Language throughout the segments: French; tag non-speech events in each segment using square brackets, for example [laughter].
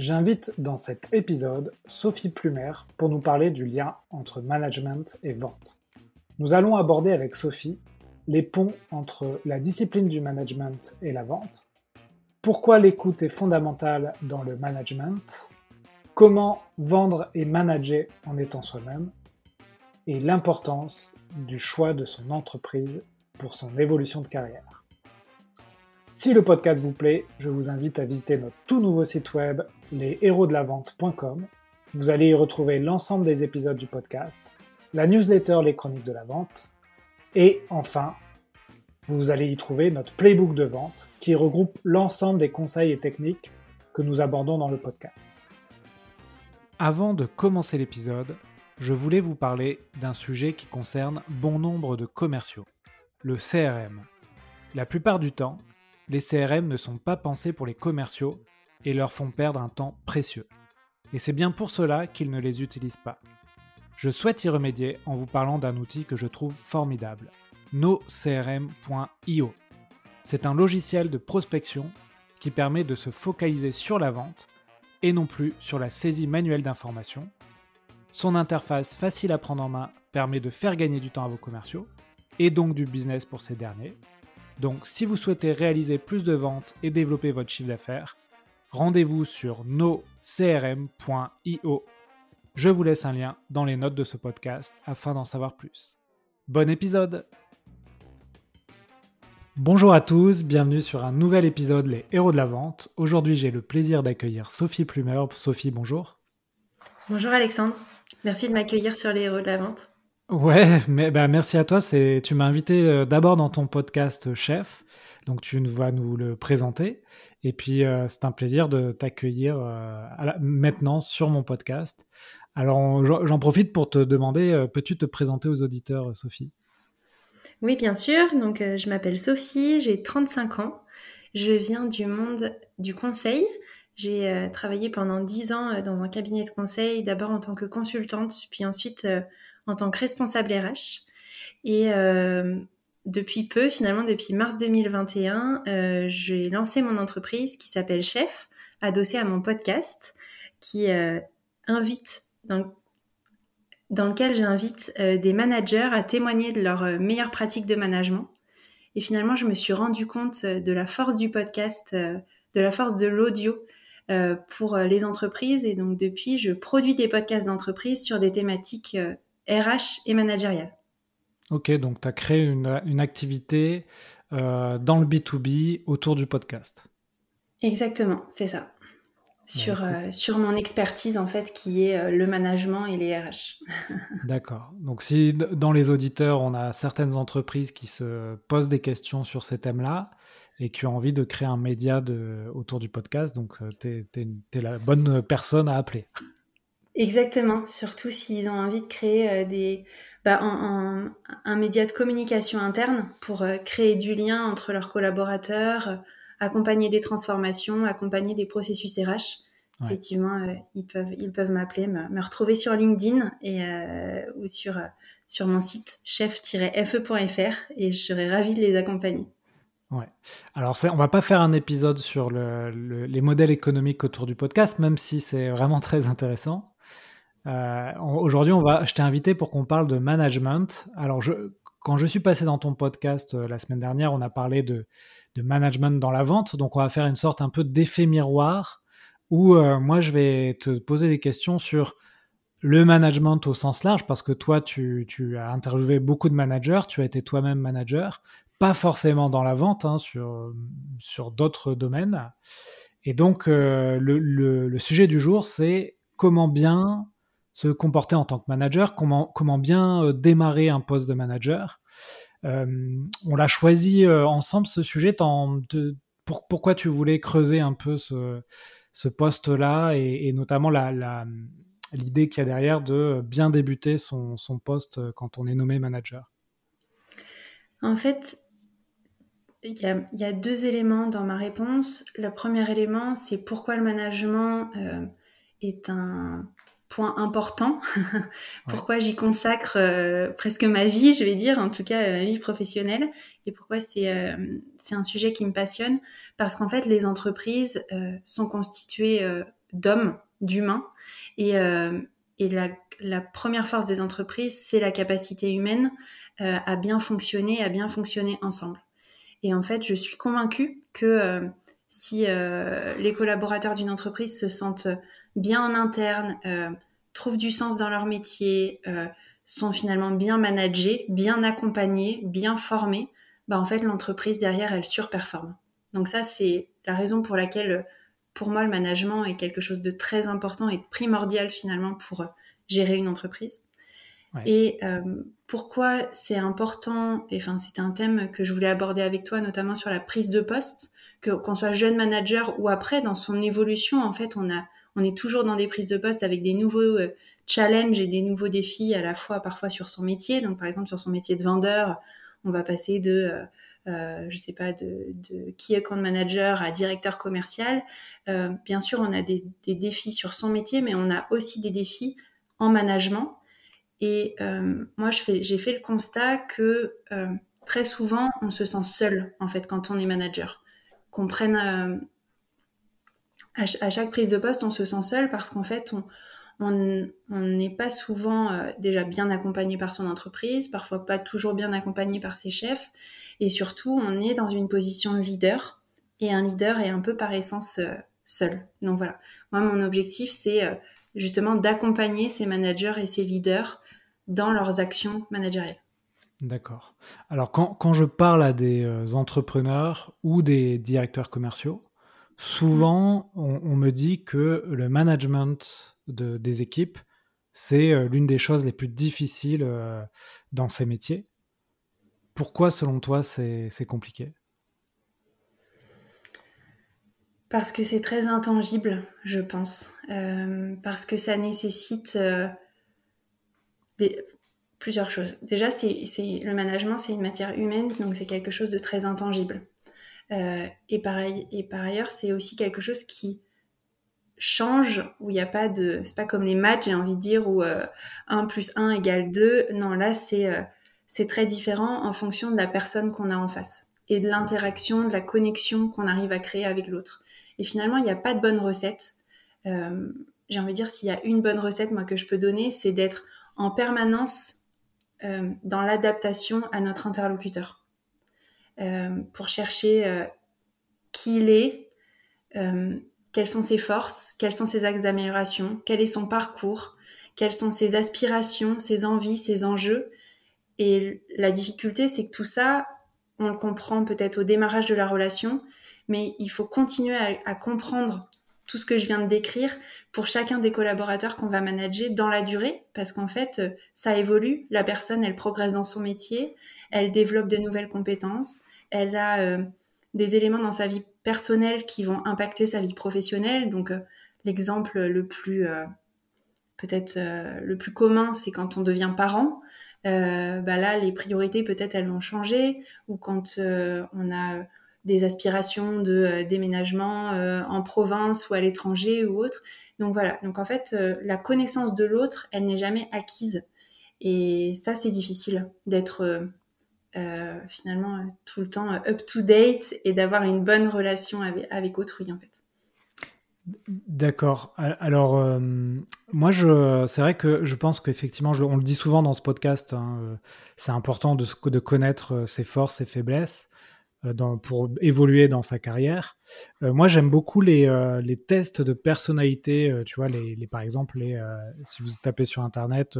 J'invite dans cet épisode Sophie Plumer pour nous parler du lien entre management et vente. Nous allons aborder avec Sophie les ponts entre la discipline du management et la vente, pourquoi l'écoute est fondamentale dans le management, comment vendre et manager en étant soi-même, et l'importance du choix de son entreprise pour son évolution de carrière. Si le podcast vous plaît, je vous invite à visiter notre tout nouveau site web leshéroesdelavente.com. Vous allez y retrouver l'ensemble des épisodes du podcast, la newsletter Les Chroniques de la Vente, et enfin, vous allez y trouver notre playbook de vente qui regroupe l'ensemble des conseils et techniques que nous abordons dans le podcast. Avant de commencer l'épisode, je voulais vous parler d'un sujet qui concerne bon nombre de commerciaux, le CRM. La plupart du temps, les CRM ne sont pas pensés pour les commerciaux et leur font perdre un temps précieux. Et c'est bien pour cela qu'ils ne les utilisent pas. Je souhaite y remédier en vous parlant d'un outil que je trouve formidable, nocrm.io. C'est un logiciel de prospection qui permet de se focaliser sur la vente et non plus sur la saisie manuelle d'informations. Son interface facile à prendre en main permet de faire gagner du temps à vos commerciaux et donc du business pour ces derniers. Donc si vous souhaitez réaliser plus de ventes et développer votre chiffre d'affaires, rendez-vous sur nocrm.io. Je vous laisse un lien dans les notes de ce podcast afin d'en savoir plus. Bon épisode Bonjour à tous, bienvenue sur un nouvel épisode Les Héros de la Vente. Aujourd'hui j'ai le plaisir d'accueillir Sophie Plumer. Sophie, bonjour. Bonjour Alexandre, merci de m'accueillir sur Les Héros de la Vente. Ouais, mais, bah, merci à toi. Tu m'as invité euh, d'abord dans ton podcast Chef, donc tu vas nous le présenter. Et puis, euh, c'est un plaisir de t'accueillir euh, maintenant sur mon podcast. Alors, j'en profite pour te demander, euh, peux-tu te présenter aux auditeurs, Sophie? Oui, bien sûr. Donc, je m'appelle Sophie, j'ai 35 ans. Je viens du monde du conseil. J'ai travaillé pendant 10 ans dans un cabinet de conseil, d'abord en tant que consultante, puis ensuite en tant que responsable RH. Et depuis peu, finalement, depuis mars 2021, euh, j'ai lancé mon entreprise qui s'appelle Chef, adossée à mon podcast, qui euh, invite, dans, dans lequel j'invite euh, des managers à témoigner de leurs meilleures pratiques de management. Et finalement, je me suis rendu compte de la force du podcast, de la force de l'audio pour les entreprises. Et donc, depuis, je produis des podcasts d'entreprise sur des thématiques RH et managériales. Ok, donc tu as créé une, activité euh, dans le B2B autour du podcast. Exactement, c'est ça. Sur, euh, sur mon expertise, en fait, qui est euh, le management et les RH. [laughs] D'accord. Donc, si dans les auditeurs, on a certaines entreprises qui se posent des questions sur ces thèmes-là et qui ont envie de créer un média de, autour du podcast, donc tu es, la bonne personne à appeler. Exactement. Surtout s'ils ont envie de créer des bah, un, un, média de communication interne pour euh, créer du lien entre leurs collaborateurs, euh, accompagner des transformations, accompagner des processus RH. Effectivement, euh, ils peuvent, ils peuvent m'appeler, me, retrouver sur LinkedIn et, ou sur, sur mon site chef-fe.fr et je serai ravie de les accompagner. Ouais. Alors, on va pas faire un épisode sur le, les modèles économiques autour du podcast, même si c'est vraiment très intéressant. Euh, aujourd'hui, on va, je t'ai invité pour qu'on parle de management. Alors, quand je suis passé dans ton podcast euh, la semaine dernière, on a parlé de, management dans la vente. Donc, on va faire une sorte un peu d'effet miroir où euh, moi, je vais te poser des questions sur le management au sens large, parce que toi, tu, as interviewé beaucoup de managers, tu as été toi-même manager, pas forcément dans la vente, hein, sur, d'autres domaines. Et donc, le, sujet du jour, c'est comment bien se comporter en tant que manager, comment, comment bien euh, démarrer un poste de manager. Euh, on l'a choisi euh, ensemble ce sujet. Pour, pourquoi tu voulais creuser un peu ce, poste-là et, notamment l'idée la, l'idée qu'il y a derrière de bien débuter son, son, poste quand on est nommé manager? En fait, il y, a, deux éléments dans ma réponse. Le premier élément, c'est pourquoi le management est un point important. [laughs] pourquoi j'y consacre euh, presque ma vie, je vais dire, en tout cas euh, ma vie professionnelle, et pourquoi c'est euh, c'est un sujet qui me passionne, parce qu'en fait les entreprises sont constituées d'hommes, d'humains. Et, et la, la, première force des entreprises, c'est la capacité humaine à bien fonctionner, à bien fonctionner ensemble. Et en fait, je suis convaincue que si les collaborateurs d'une entreprise se sentent bien en interne, trouvent du sens dans leur métier, sont finalement bien managés, bien accompagnés, bien formés, bah en fait l'entreprise derrière elle surperforme. Donc ça c'est la raison pour laquelle pour moi le management est quelque chose de très important et primordial finalement pour euh, gérer une entreprise. Et euh, pourquoi c'est important, enfin c'était un thème que je voulais aborder avec toi, notamment sur la prise de poste, que qu'on soit jeune manager ou après dans son évolution, en fait on a on est toujours dans des prises de poste avec des nouveaux euh, challenge et des nouveaux défis à la fois parfois sur son métier. Donc par exemple sur son métier de vendeur, on va passer de euh, euh je sais pas de, de key account manager à directeur commercial. Euh, bien sûr, on a des, défis sur son métier, mais on a aussi des défis en management. Et moi, j'ai fait le constat que très souvent, on se sent seul en fait quand on est manager. Qu'on prenne à, chaque prise de poste, on se sent seul parce qu'en fait, on, n'est pas souvent euh, déjà bien accompagné par son entreprise, parfois pas toujours bien accompagné par ses chefs, et surtout on est dans une position de leader, et un leader est un peu par essence euh, seul. Donc voilà, moi mon objectif c'est euh, justement d'accompagner ces managers et ces leaders dans leurs actions managériales. D'accord. Alors quand, je parle à des entrepreneurs ou des directeurs commerciaux, souvent on, me dit que le management des équipes, c'est euh, l'une des choses les plus difficiles euh, dans ces métiers. Pourquoi, selon toi, c'est compliqué? Parce que c'est très intangible, je pense. Euh, parce que ça nécessite plusieurs choses. Déjà, c'est le management, c'est une matière humaine, donc c'est quelque chose de très intangible. Et, pareil, et par ailleurs, c'est aussi quelque chose qui change, où il n'y a pas de... C'est pas comme les maths, j'ai envie de dire, où 1 euh, plus 1 égale 2. Non, là, c'est euh, très différent en fonction de la personne qu'on a en face et de l'interaction, de la connexion qu'on arrive à créer avec l'autre. Et finalement, il n'y a pas de bonne recette. Euh, j'ai envie de dire, s'il y a une bonne recette, moi, que je peux donner, c'est d'être en permanence dans l'adaptation à notre interlocuteur. Pour chercher qui il est, quelles sont ses forces, quels sont ses axes d'amélioration, quel est son parcours, quelles sont ses aspirations, ses envies, ses enjeux. Et la difficulté, c'est que tout ça, on le comprend peut-être au démarrage de la relation, mais il faut continuer à, comprendre tout ce que je viens de décrire pour chacun des collaborateurs qu'on va manager dans la durée, parce qu'en fait, ça évolue. La personne, elle progresse dans son métier, elle développe de nouvelles compétences, elle a euh, des éléments dans sa vie personnelles qui vont impacter sa vie professionnelle. Donc, euh, l'exemple le plus, euh, peut-être le plus commun, c'est quand on devient parent. bah là, les priorités, peut-être, elles vont changer. Ou quand on a des aspirations de déménagement en province ou à l'étranger ou autre. Donc voilà. Donc en fait, la connaissance de l'autre, elle n'est jamais acquise. Et ça, c'est difficile d'être finalement euh, tout le temps euh, up to date et d'avoir une bonne relation avec, autrui en fait. D'accord. Alors, moi, je, c'est vrai que je pense qu'effectivement, on le dit souvent dans ce podcast, hein, c'est important de, connaître ses forces, ses faiblesses pour évoluer dans sa carrière. moi, j'aime beaucoup les, les, tests de personnalité. tu vois, les, les, par exemple, les, si vous tapez sur Internet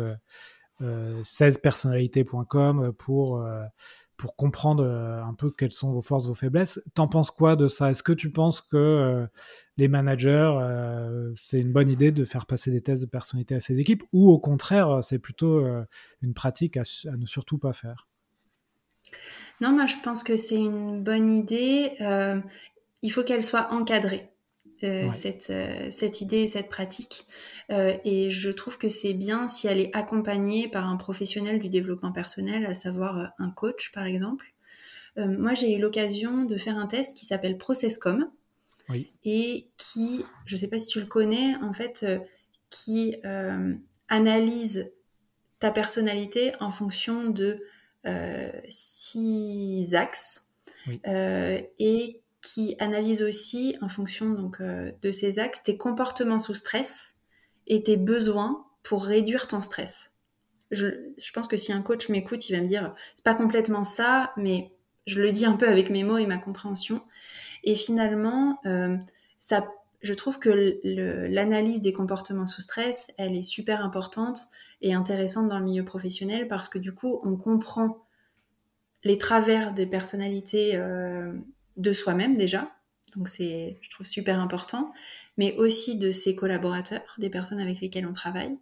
16personnalités.com euh, pour, euh, pour comprendre euh, un peu quelles sont vos forces, vos faiblesses. T'en penses quoi de ça? Est-ce que tu penses que les managers, c'est une bonne idée de faire passer des tests de personnalité à ces équipes? Ou au contraire, c'est plutôt une pratique à, ne surtout pas faire? Non, moi je pense que c'est une bonne idée. il faut qu'elle soit encadrée. Cette, cette idée, cette pratique. Euh, et je trouve que c'est bien si elle est accompagnée par un professionnel du développement personnel, à savoir euh, un coach par exemple. Euh, moi, j'ai eu l'occasion de faire un test qui s'appelle ProcessCom et qui, je ne sais pas si tu le connais, en fait, qui analyse ta personnalité en fonction de six axes et qui analyse aussi, en fonction donc, euh, de ces axes, tes comportements sous stress et tes besoins pour réduire ton stress. Je, pense que si un coach m'écoute, il va me dire, c'est pas complètement ça, mais je le dis un peu avec mes mots et ma compréhension. Et finalement, euh, ça, je trouve que l'analyse des comportements sous stress, elle est super importante et intéressante dans le milieu professionnel parce que du coup, on comprend les travers des personnalités euh, de soi-même déjà. Donc c'est, je trouve, super important, mais aussi de ses collaborateurs, des personnes avec lesquelles on travaille.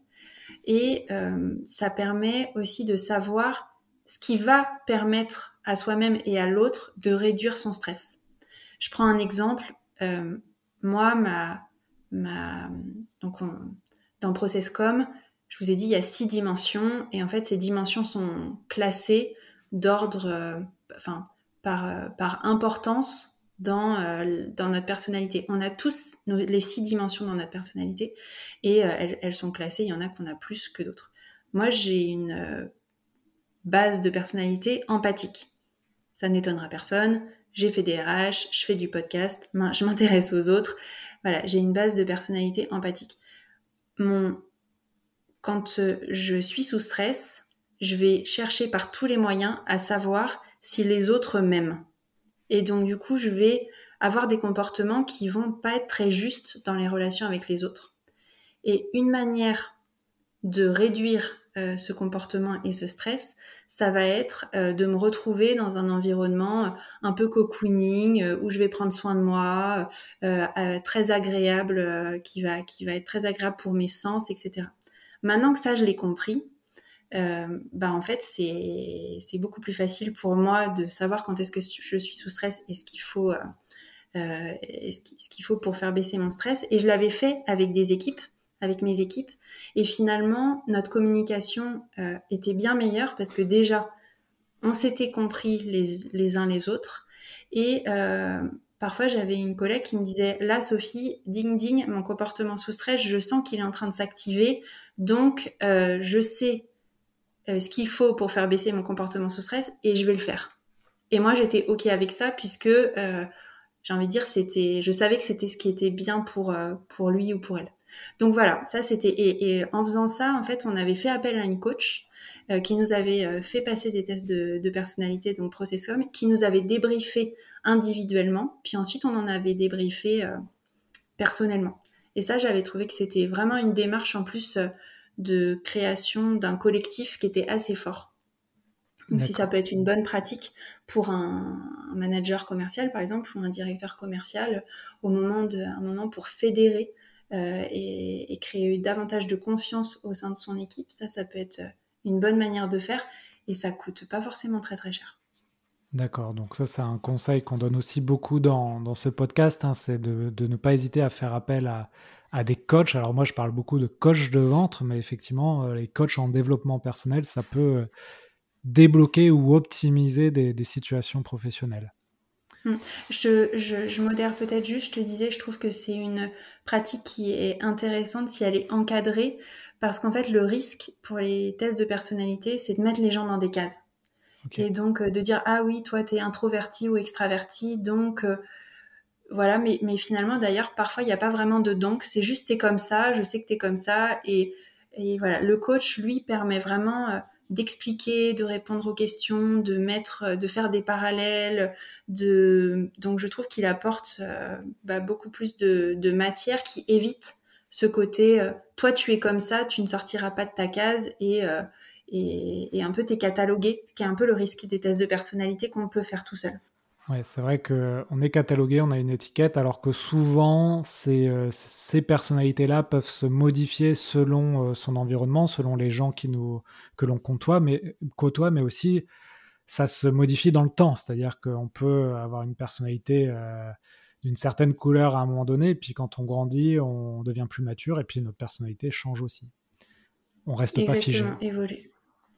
Et euh, ça permet aussi de savoir ce qui va permettre à soi-même et à l'autre de réduire son stress. Je prends un exemple. Euh, moi, ma, ma, donc dans Processcom, je vous ai dit, il y a six dimensions, et en fait, ces dimensions sont classées d'ordre, euh, enfin, par, euh, par importance dans, dans notre personnalité. On a tous les six dimensions dans notre personnalité, et elles, elles, sont classées. Il y en a qu'on a plus que d'autres. Moi, j'ai une base de personnalité empathique. Ça n'étonnera personne. J'ai fait des RH, je fais du podcast, je m'intéresse aux autres. Voilà, j'ai une base de personnalité empathique. Mon... Quand euh, je suis sous stress, je vais chercher par tous les moyens à savoir si les autres m'aiment. Et donc, du coup, je vais avoir des comportements qui vont pas être très justes dans les relations avec les autres. Et une manière de réduire euh, ce comportement et ce stress, ça va être euh, de me retrouver dans un environnement euh, un peu cocooning où je vais prendre soin de moi, très agréable, qui va qui va être très agréable pour mes sens, etc. Maintenant que ça je l'ai compris, bah en fait c'est beaucoup plus facile pour moi de savoir quand est-ce que je suis sous stress et ce qu'il faut ce qu'il faut pour faire baisser mon stress. Et je l'avais fait avec des équipes avec mes équipes. Et finalement, notre communication euh, était bien meilleure parce que déjà, on s'était compris les, les, uns les autres. Et euh, parfois, j'avais une collègue qui me disait, là, Sophie, ding ding, mon comportement sous stress, je sens qu'il est en train de s'activer. Donc, euh, je sais euh, ce qu'il faut pour faire baisser mon comportement sous stress et je vais le faire. Et moi, j'étais OK avec ça puisque euh, j'ai envie de dire, c'était, je savais que c'était ce qui était bien pour, pour lui ou pour elle. Donc voilà, ça c'était et, en faisant ça, en fait, on avait fait appel à une coach euh, qui nous avait euh, fait passer des tests de, personnalité, donc Processcom, qui nous avait débriefé individuellement, puis ensuite on en avait débriefé euh, personnellement. Et ça, j'avais trouvé que c'était vraiment une démarche en plus de création d'un collectif qui était assez fort. Donc si ça peut être une bonne pratique pour un, manager commercial, par exemple, ou un directeur commercial, au moment de, un moment pour fédérer euh, et, créer davantage de confiance au sein de son équipe. Ça, ça peut être une bonne manière de faire et ça coûte pas forcément très très cher. D'accord, donc ça c'est un conseil qu'on donne aussi beaucoup dans, dans ce podcast, hein, c'est de, de, ne pas hésiter à faire appel à, à, des coachs. Alors moi je parle beaucoup de coachs de ventre, mais effectivement euh, les coachs en développement personnel, ça peut euh, débloquer ou optimiser des, des situations professionnelles. Mm. Je, je, modère peut-être juste, je te disais, je trouve que c'est une pratique qui est intéressante si elle est encadrée, parce qu'en fait, le risque pour les tests de personnalité, c'est de mettre les gens dans des cases. Et donc, euh, de dire, ah oui, toi, tu es introverti ou extraverti, donc... Euh, voilà, mais, mais finalement, d'ailleurs, parfois, il n'y a pas vraiment de donc, c'est juste, tu es comme ça, je sais que tu es comme ça, et, et voilà, le coach, lui, permet vraiment... Euh, d'expliquer, de répondre aux questions, de mettre, de faire des parallèles. De... Donc je trouve qu'il apporte euh, bah, beaucoup plus de, matière qui évite ce côté euh, toi tu es comme ça, tu ne sortiras pas de ta case et, euh, et, et un peu t'es catalogué, ce qui est un peu le risque des tests de personnalité qu'on peut faire tout seul. Ouais, c'est vrai qu'on est catalogué, on a une étiquette, alors que souvent, ces, euh, ces personnalités-là peuvent se modifier selon euh, son environnement, selon les gens que l'on côtoie mais, côtoie, mais aussi ça se modifie dans le temps. C'est-à-dire qu'on peut avoir une personnalité euh, d'une certaine couleur à un moment donné, puis quand on grandit, on devient plus mature, et puis notre personnalité change aussi. On reste pas figé. Exactement, évolue.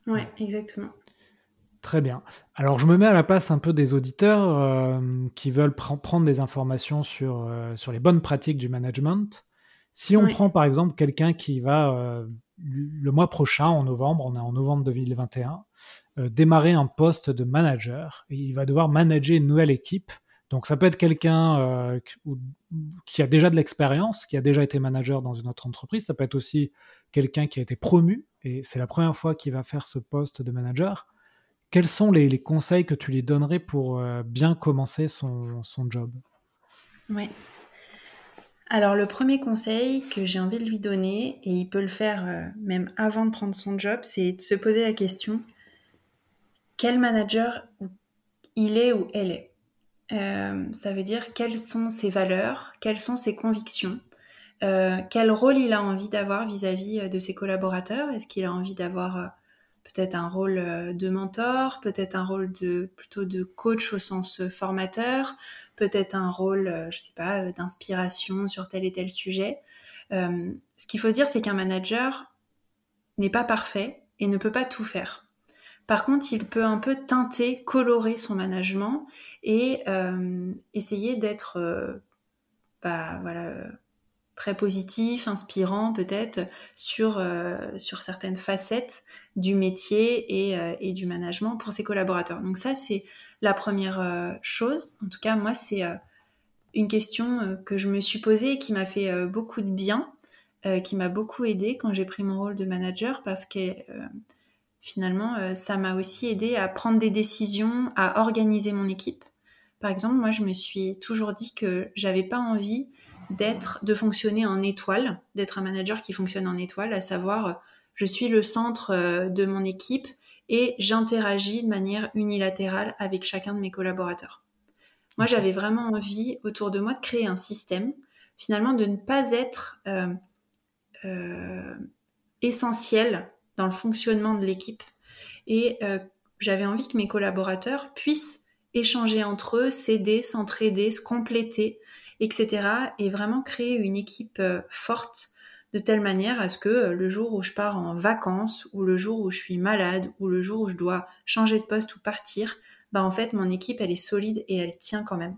Ouais, exactement. Très bien. Alors je me mets à la place un peu des auditeurs euh, qui veulent prendre des informations sur, euh, sur les bonnes pratiques du management. Si on prend par exemple quelqu'un qui va euh, le mois prochain, en novembre, on est en novembre 2021, démarrer un poste de manager, et il va devoir manager une nouvelle équipe Donc ça peut être quelqu'un qui a déjà de l'expérience, qui a déjà été manager dans une autre entreprise. Ça peut être aussi quelqu'un qui a été promu et c'est la première fois qu'il va faire ce poste de manager. Quels sont les, conseils que tu lui donnerais pour bien commencer son, job? Oui. Alors le premier conseil que j'ai envie de lui donner, et il peut le faire euh, même avant de prendre son job, c'est de se poser la question, quel manager il est ou elle est? Euh, Ça veut dire quelles sont ses valeurs, quelles sont ses convictions, euh, quel rôle il a envie d'avoir vis-à-vis de ses collaborateurs? Est-ce qu'il a envie d'avoir peut-être un rôle euh, de mentor, peut-être un rôle de plutôt de coach au sens euh, formateur, peut-être un rôle, euh, je sais pas, d'inspiration sur tel et tel sujet. ce qu'il faut dire, c'est qu'un manager n'est pas parfait et ne peut pas tout faire. Par contre, il peut un peu teinter, colorer son management et essayer d'être, bah, voilà, très positif, inspirant peut-être sur, sur certaines facettes du métier euh, et, du management pour ses collaborateurs. Donc ça, c'est la première euh, chose. En tout cas, moi, c'est euh, une question que je me suis posée et qui m'a fait beaucoup de bien, qui m'a beaucoup aidé quand j'ai pris mon rôle de manager parce que finalement, ça m'a aussi aidé à prendre des décisions, à organiser mon équipe. Par exemple, moi, je me suis toujours dit que j'avais pas envie d'être, de fonctionner en étoile, d'être un manager qui fonctionne en étoile, à savoir je suis le centre euh, de mon équipe et j'interagis de manière unilatérale avec chacun de mes collaborateurs. Moi, j'avais vraiment envie autour de moi de créer un système, finalement, de ne pas être euh, euh, essentiel dans le fonctionnement de l'équipe. Et j'avais envie que mes collaborateurs puissent échanger entre eux, s'aider, s'entraider, se compléter, etc. Et vraiment créer une équipe forte de telle manière à ce que euh, le jour où je pars en vacances, ou le jour où je suis malade, ou le jour où je dois changer de poste ou partir, bah en fait mon équipe elle est solide et elle tient quand même.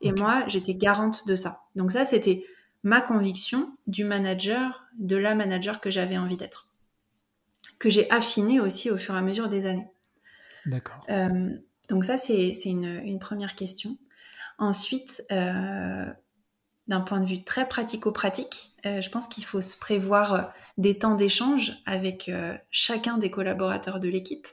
Et moi j'étais garante de ça. Donc ça c'était ma conviction du manager, de la manager que j'avais envie d'être, que j'ai affiné aussi au fur et à mesure des années. D'accord. Euh, donc ça c'est une, une, première question. Ensuite, euh, d'un point de vue très pratico-pratique, euh, je pense qu'il faut se prévoir euh, des temps d'échange avec chacun des collaborateurs de l'équipe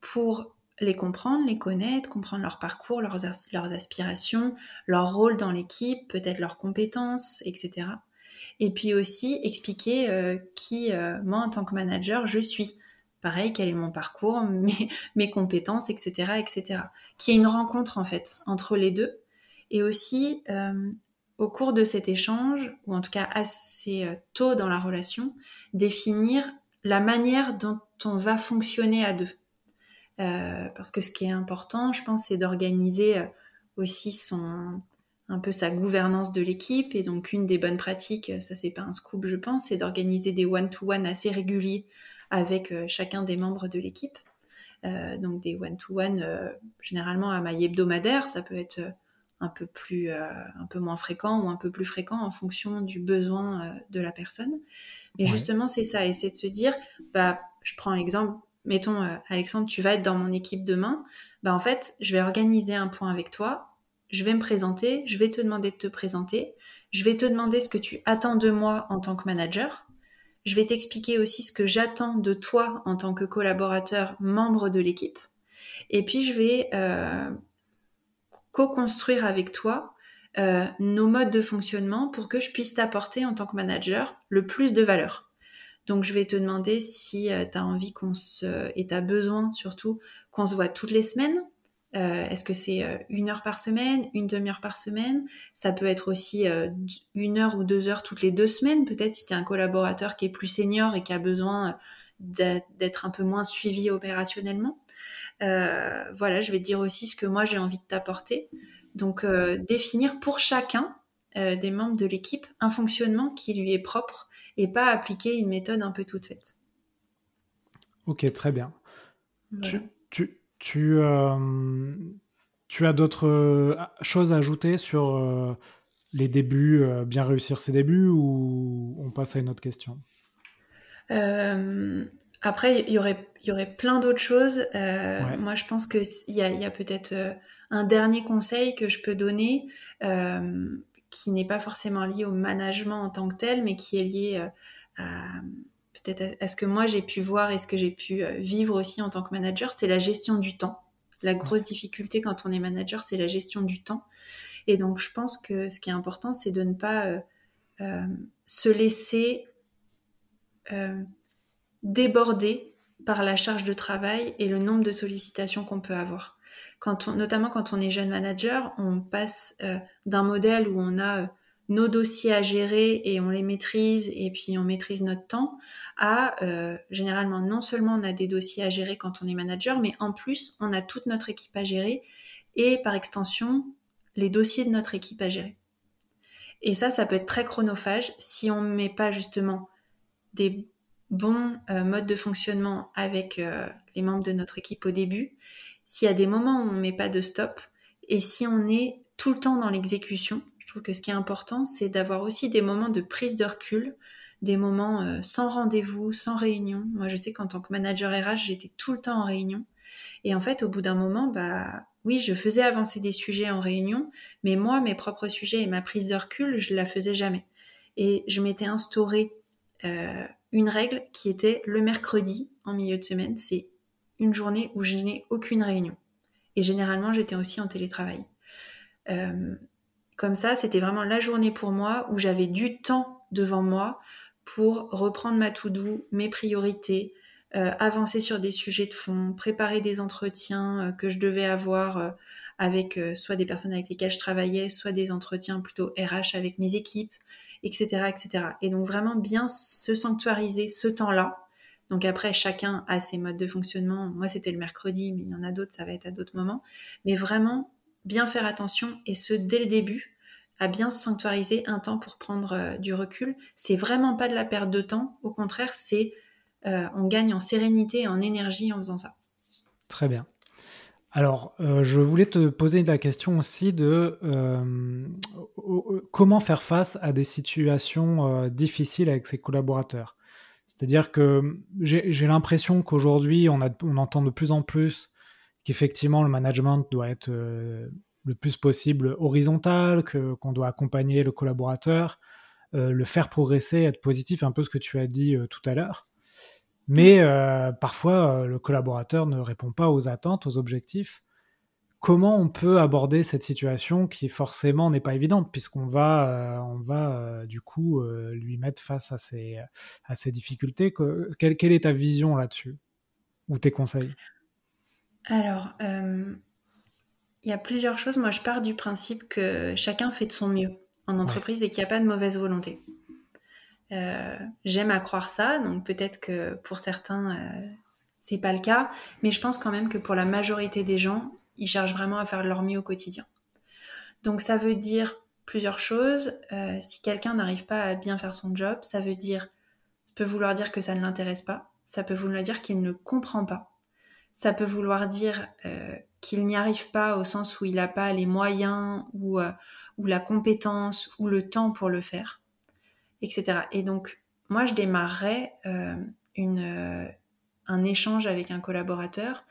pour les comprendre, les connaître, comprendre leur parcours, leurs, aspirations, leur rôle dans l'équipe, peut-être leurs compétences, etc. Et puis aussi expliquer qui, moi, en tant que manager, je suis. Pareil, quel est mon parcours, [laughs] mes, compétences, etc., etc. Qui est une rencontre, en fait, entre les deux. Et aussi au cours de cet échange, ou en tout cas assez euh, tôt dans la relation, définir la manière dont on va fonctionner à deux. Euh, parce que ce qui est important, je pense, c'est d'organiser euh, aussi son un peu sa gouvernance de l'équipe. Et donc une des bonnes pratiques, ça c'est pas un scoop, je pense, c'est d'organiser des one-to-one assez réguliers avec chacun des membres de l'équipe. donc des one-to-one généralement à maille hebdomadaire, ça peut être un peu plus euh, un peu moins fréquent ou un peu plus fréquent en fonction du besoin euh, de la personne. Mais justement, c'est ça, et c'est de se dire, bah, je prends l'exemple, mettons, euh, Alexandre, tu vas être dans mon équipe demain, bah, en fait, je vais organiser un point avec toi, je vais me présenter, je vais te demander de te présenter, je vais te demander ce que tu attends de moi en tant que manager, je vais t'expliquer aussi ce que j'attends de toi en tant que collaborateur, membre de l'équipe, et puis je vais co-construire avec toi euh, nos modes de fonctionnement pour que je puisse t'apporter en tant que manager le plus de valeur. Donc je vais te demander si euh, tu as envie qu'on se et tu as besoin surtout qu'on se voit toutes les semaines. Euh, est-ce que c'est une heure par semaine, une demi-heure par semaine? Ça peut être aussi une heure ou deux heures toutes les deux semaines. Peut-être si tu es un collaborateur qui est plus senior et qui a besoin d'être un peu moins suivi opérationnellement. Euh, voilà, je vais te dire aussi ce que moi j'ai envie de t'apporter. Donc, euh, définir pour chacun euh, des membres de l'équipe un fonctionnement qui lui est propre et pas appliquer une méthode un peu toute faite. Ok, très bien. Tu, tu, tu, tu, as d'autres choses à ajouter sur les débuts, bien réussir ses débuts ou on passe à une autre question? Après, il y aurait, y aurait plein d'autres choses. Euh, moi, je pense qu'il y a, y a peut-être euh, un dernier conseil que je peux donner, qui n'est pas forcément lié au management en tant que tel, mais qui est lié à peut-être à ce que moi j'ai pu voir et ce que j'ai pu vivre aussi en tant que manager, c'est la gestion du temps. La grosse difficulté quand on est manager, c'est la gestion du temps. Et donc, je pense que ce qui est important, c'est de ne pas euh, euh, se laisser euh, déborder par la charge de travail et le nombre de sollicitations qu'on peut avoir. Notamment quand on est jeune manager, on passe d'un modèle où on a nos dossiers à gérer et on les maîtrise et puis on maîtrise notre temps à généralement non seulement on a des dossiers à gérer quand on est manager, mais en plus on a toute notre équipe à gérer et par extension les dossiers de notre équipe à gérer. Et ça, ça peut être très chronophage si on ne met pas justement des bons euh, modes de fonctionnement avec euh, les membres de notre équipe au début, s'il y a des moments où on ne met pas de stop, et si on est tout le temps dans l'exécution, je trouve que ce qui est important, c'est d'avoir aussi des moments de prise de recul, des moments euh, sans rendez-vous, sans réunion. Moi, je sais qu'en tant que manager RH, j'étais tout le temps en réunion. Et en fait, au bout d'un moment, bah, oui, je faisais avancer des sujets en réunion, mais moi, mes propres sujets et ma prise de recul, je la faisais jamais. Et je m'étais instauré euh, une règle qui était le mercredi en milieu de semaine, c'est une journée où je n'ai aucune réunion. Et généralement, j'étais aussi en télétravail. Euh, comme ça, c'était vraiment la journée pour moi où j'avais du temps devant moi pour reprendre ma to-do, mes priorités, euh, avancer sur des sujets de fond, préparer des entretiens euh, que je devais avoir avec soit des personnes avec lesquelles je travaillais, soit des entretiens plutôt RH avec mes équipes, etc., etc. Et donc vraiment bien se sanctuariser ce temps-là. Donc après, chacun a ses modes de fonctionnement. Moi, c'était le mercredi, mais il y en a d'autres, ça va être à d'autres moments. Mais vraiment, bien faire attention, et ce, dès le début, à bien se sanctuariser un temps pour prendre du recul. C'est vraiment pas de la perte de temps. Au contraire, c'est euh, on gagne en sérénité et en énergie en faisant ça. Très bien. Alors, euh, je voulais te poser la question aussi de euh, comment faire face à des situations difficiles avec ses collaborateurs. C'est-à-dire que j'ai l'impression qu'aujourd'hui, on, on, entend de plus en plus qu'effectivement, le management doit être le plus possible horizontal, qu'on doit accompagner le collaborateur, le faire progresser, être positif, un peu ce que tu as dit tout à l'heure. Mais euh, parfois, euh, le collaborateur ne répond pas aux attentes, aux objectifs. Comment on peut aborder cette situation qui forcément n'est pas évidente puisqu'on va, euh, on va du coup lui mettre face à ces, à ces difficultés? Quelle, quelle, est ta vision là-dessus? Ou tes conseils? Alors, il y a plusieurs choses. Moi, je pars du principe que chacun fait de son mieux en entreprise et qu'il n'y a pas de mauvaise volonté. Euh, j'aime à croire ça, donc peut-être que pour certains, euh, c'est pas le cas, mais je pense quand même que pour la majorité des gens, ils cherchent vraiment à faire leur mieux au quotidien. Donc ça veut dire plusieurs choses. Euh, si quelqu'un n'arrive pas à bien faire son job, ça veut dire, ça peut vouloir dire que ça ne l'intéresse pas, ça peut vouloir dire qu'il ne comprend pas, ça peut vouloir dire qu'il n'y arrive pas au sens où il n'a pas les moyens ou, ou la compétence ou le temps pour le faire etc. Et donc, moi, je démarrerais euh, une, euh, un échange avec un collaborateur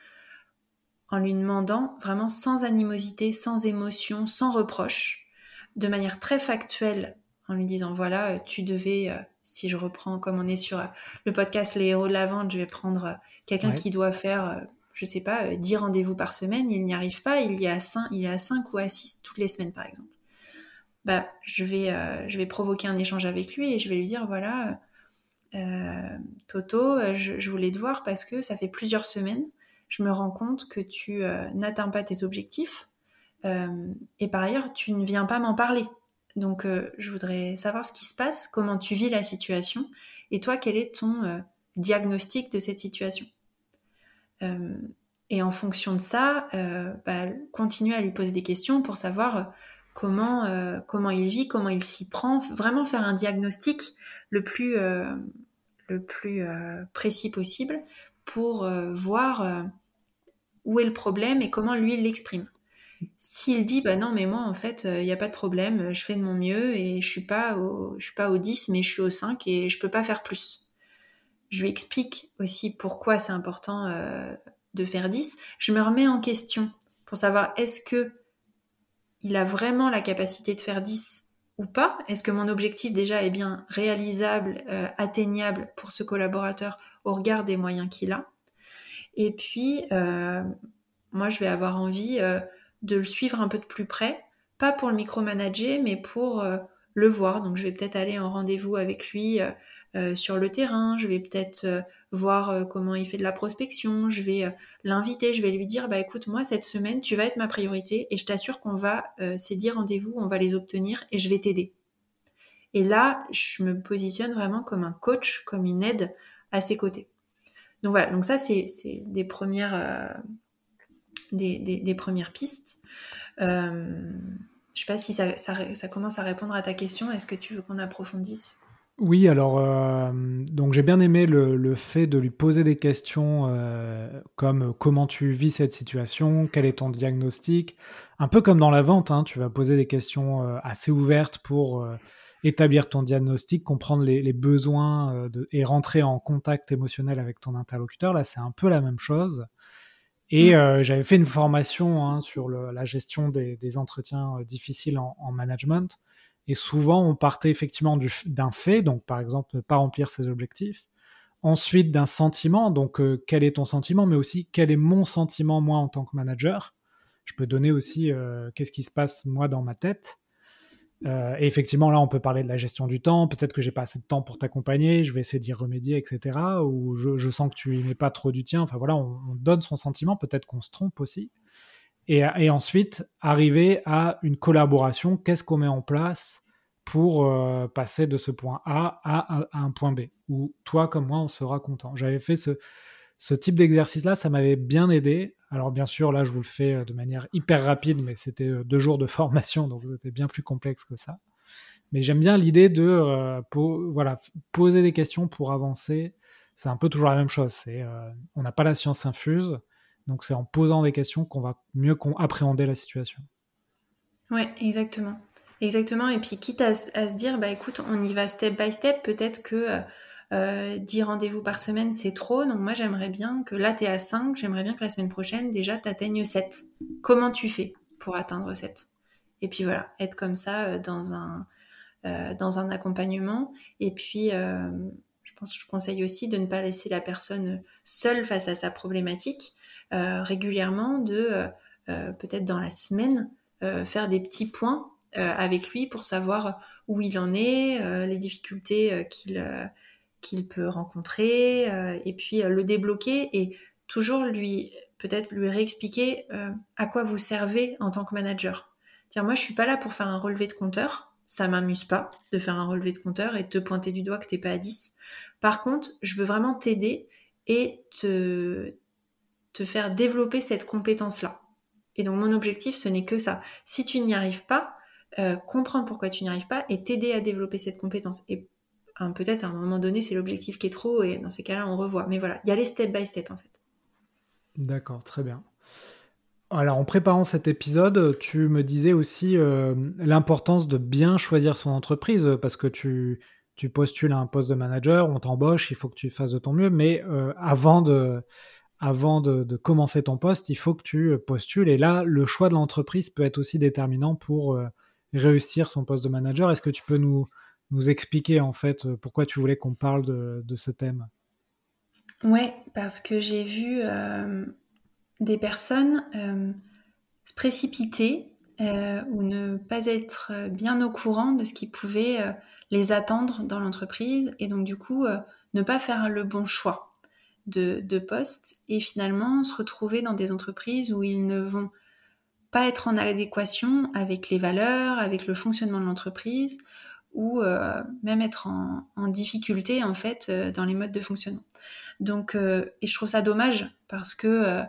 en lui demandant vraiment sans animosité, sans émotion, sans reproche, de manière très factuelle, en lui disant voilà, tu devais, euh, si je reprends comme on est sur le podcast Les héros de la vente, je vais prendre quelqu'un qui doit faire, je sais pas, 10 rendez-vous par semaine, il n'y arrive pas, il y a 5, il y a 5 ou à 6 toutes les semaines par exemple bah, je, vais, euh, je vais provoquer un échange avec lui et je vais lui dire voilà, euh, Toto, euh, je, voulais te voir parce que ça fait plusieurs semaines, je me rends compte que tu n'atteins pas tes objectifs et par ailleurs, tu ne viens pas m'en parler. Donc, je voudrais savoir ce qui se passe, comment tu vis la situation et toi, quel est ton diagnostic de cette situation? et en fonction de ça, bah, à lui poser des questions pour savoir comment, euh, comment il vit, comment il s'y prend, vraiment faire un diagnostic le plus, euh, le plus euh, précis possible pour voir où est le problème et comment lui l'exprime. S'il dit bah non mais moi en fait il n'y a pas de problème, je fais de mon mieux et je suis suis pas au 10 mais je suis au 5 et je peux pas faire plus. Je lui explique aussi pourquoi c'est important de faire 10. Je me remets en question pour savoir est-ce que il a vraiment la capacité de faire 10 ou pas? Est-ce que mon objectif déjà est bien réalisable, euh, atteignable pour ce collaborateur au regard des moyens qu'il a? Et puis, euh, moi, je vais avoir envie euh, de le suivre un peu de plus près, pas pour le micromanager, mais pour le voir. Donc, je vais peut-être aller en rendez-vous avec lui sur le terrain, je vais peut-être voir comment il fait de la prospection, je vais l'inviter, je vais lui dire, bah écoute, moi, cette semaine, tu vas être ma priorité et je t'assure qu'on va, ces 10 rendez-vous, on va les obtenir et je vais t'aider. Et là, je me positionne vraiment comme un coach, comme une aide à ses côtés. Donc voilà, donc ça, c'est des premières, des, premières pistes. Euh, je sais pas si ça, commence à répondre à ta question. Est-ce que tu veux qu'on approfondisse? Oui, alors euh, donc j'ai bien aimé le, fait de lui poser des questions euh, comme comment tu vis cette situation, quel est ton diagnostic, un peu comme dans la vente, hein, tu vas poser des questions euh, assez ouvertes pour établir ton diagnostic, comprendre les, besoins et rentrer en contact émotionnel avec ton interlocuteur. Là, c'est un peu la même chose. Et mmh. j'avais fait une formation hein, sur la gestion des, entretiens difficiles en management. Et souvent, on partait effectivement d'un fait, donc par exemple ne pas remplir ses objectifs. Ensuite, d'un sentiment, donc euh, quel est ton sentiment, mais aussi quel est mon sentiment moi en tant que manager? Je peux donner aussi euh, qu'est-ce qui se passe moi dans ma tête. Euh, et effectivement, là, on peut parler de la gestion du temps. Peut-être que j'ai pas assez de temps pour t'accompagner. Je vais essayer d'y remédier, etc. Ou je, sens que tu n'es pas trop du tien. Enfin voilà, on, on donne son sentiment. Peut-être qu'on se trompe aussi et, ensuite arriver à une collaboration. Qu'est-ce qu'on met en place pour euh, passer de ce point A à, un point B, où toi comme moi, on sera content. J'avais fait ce, type d'exercice-là, ça m'avait bien aidé. Alors bien sûr, là, je vous le fais euh, de manière hyper rapide, mais c'était euh, deux jours de [laughs] formation, donc c'était bien plus complexe que ça. Mais j'aime bien l'idée de poser des questions pour avancer. C'est un peu toujours la même chose. On n'a pas la science infuse. Donc c'est en posant des questions qu'on va mieux appréhender la situation. Ouais, exactement. Exactement. Et puis quitte à, se dire, bah écoute, on y va step by step, peut-être que euh, 10 rendez-vous par semaine, c'est trop. Donc moi, j'aimerais bien que là, tu es à 5, j'aimerais bien que la semaine prochaine, déjà, tu atteignes 7. Comment tu fais pour atteindre 7 Et puis voilà, être comme ça euh, dans, un, euh, dans un accompagnement. Et puis, euh, je pense je conseille aussi de ne pas laisser la personne seule face à sa problématique. Euh, régulièrement de euh, euh, peut-être dans la semaine faire des petits points avec lui pour savoir où il en est, les difficultés qu'il qu'il peut rencontrer, et puis le débloquer et toujours lui peut-être lui réexpliquer à quoi vous servez en tant que manager. Dire moi je suis pas là pour faire un relevé de compteur, ça m'amuse pas de faire un relevé de compteur et te pointer du doigt que t'es pas à 10. Par contre, je veux vraiment t'aider et te te faire développer cette compétence-là. Et donc mon objectif, ce n'est que ça. Si tu n'y arrives pas, euh, comprendre pourquoi tu n'y arrives pas et t'aider à développer cette compétence. Et hein, peut-être à un moment donné, c'est l'objectif qui est trop et dans ces cas-là, on revoit. Mais voilà, il y a les step by step en fait. D'accord, très bien. Alors en préparant cet épisode, tu me disais aussi euh, l'importance de bien choisir son entreprise parce que tu, tu postules à un poste de manager, on t'embauche, il faut que tu fasses de ton mieux, mais euh, avant de avant de, commencer ton poste, il faut que tu euh, postules. Et là, le choix de l'entreprise peut être aussi déterminant pour euh, réussir son poste de manager. Est-ce que tu peux nous, expliquer en fait euh, pourquoi tu voulais qu'on parle de, ce thème? Ouais, parce que j'ai vu des personnes se précipiter ou ne pas être bien au courant de ce qui pouvait les attendre dans l'entreprise et donc du coup ne pas faire le bon choix de, postes et finalement se retrouver dans des entreprises où ils ne vont pas être en adéquation avec les valeurs, avec le fonctionnement de l'entreprise ou euh, même être en, difficulté en fait euh, dans les modes de fonctionnement. Donc, euh, et je trouve ça dommage parce que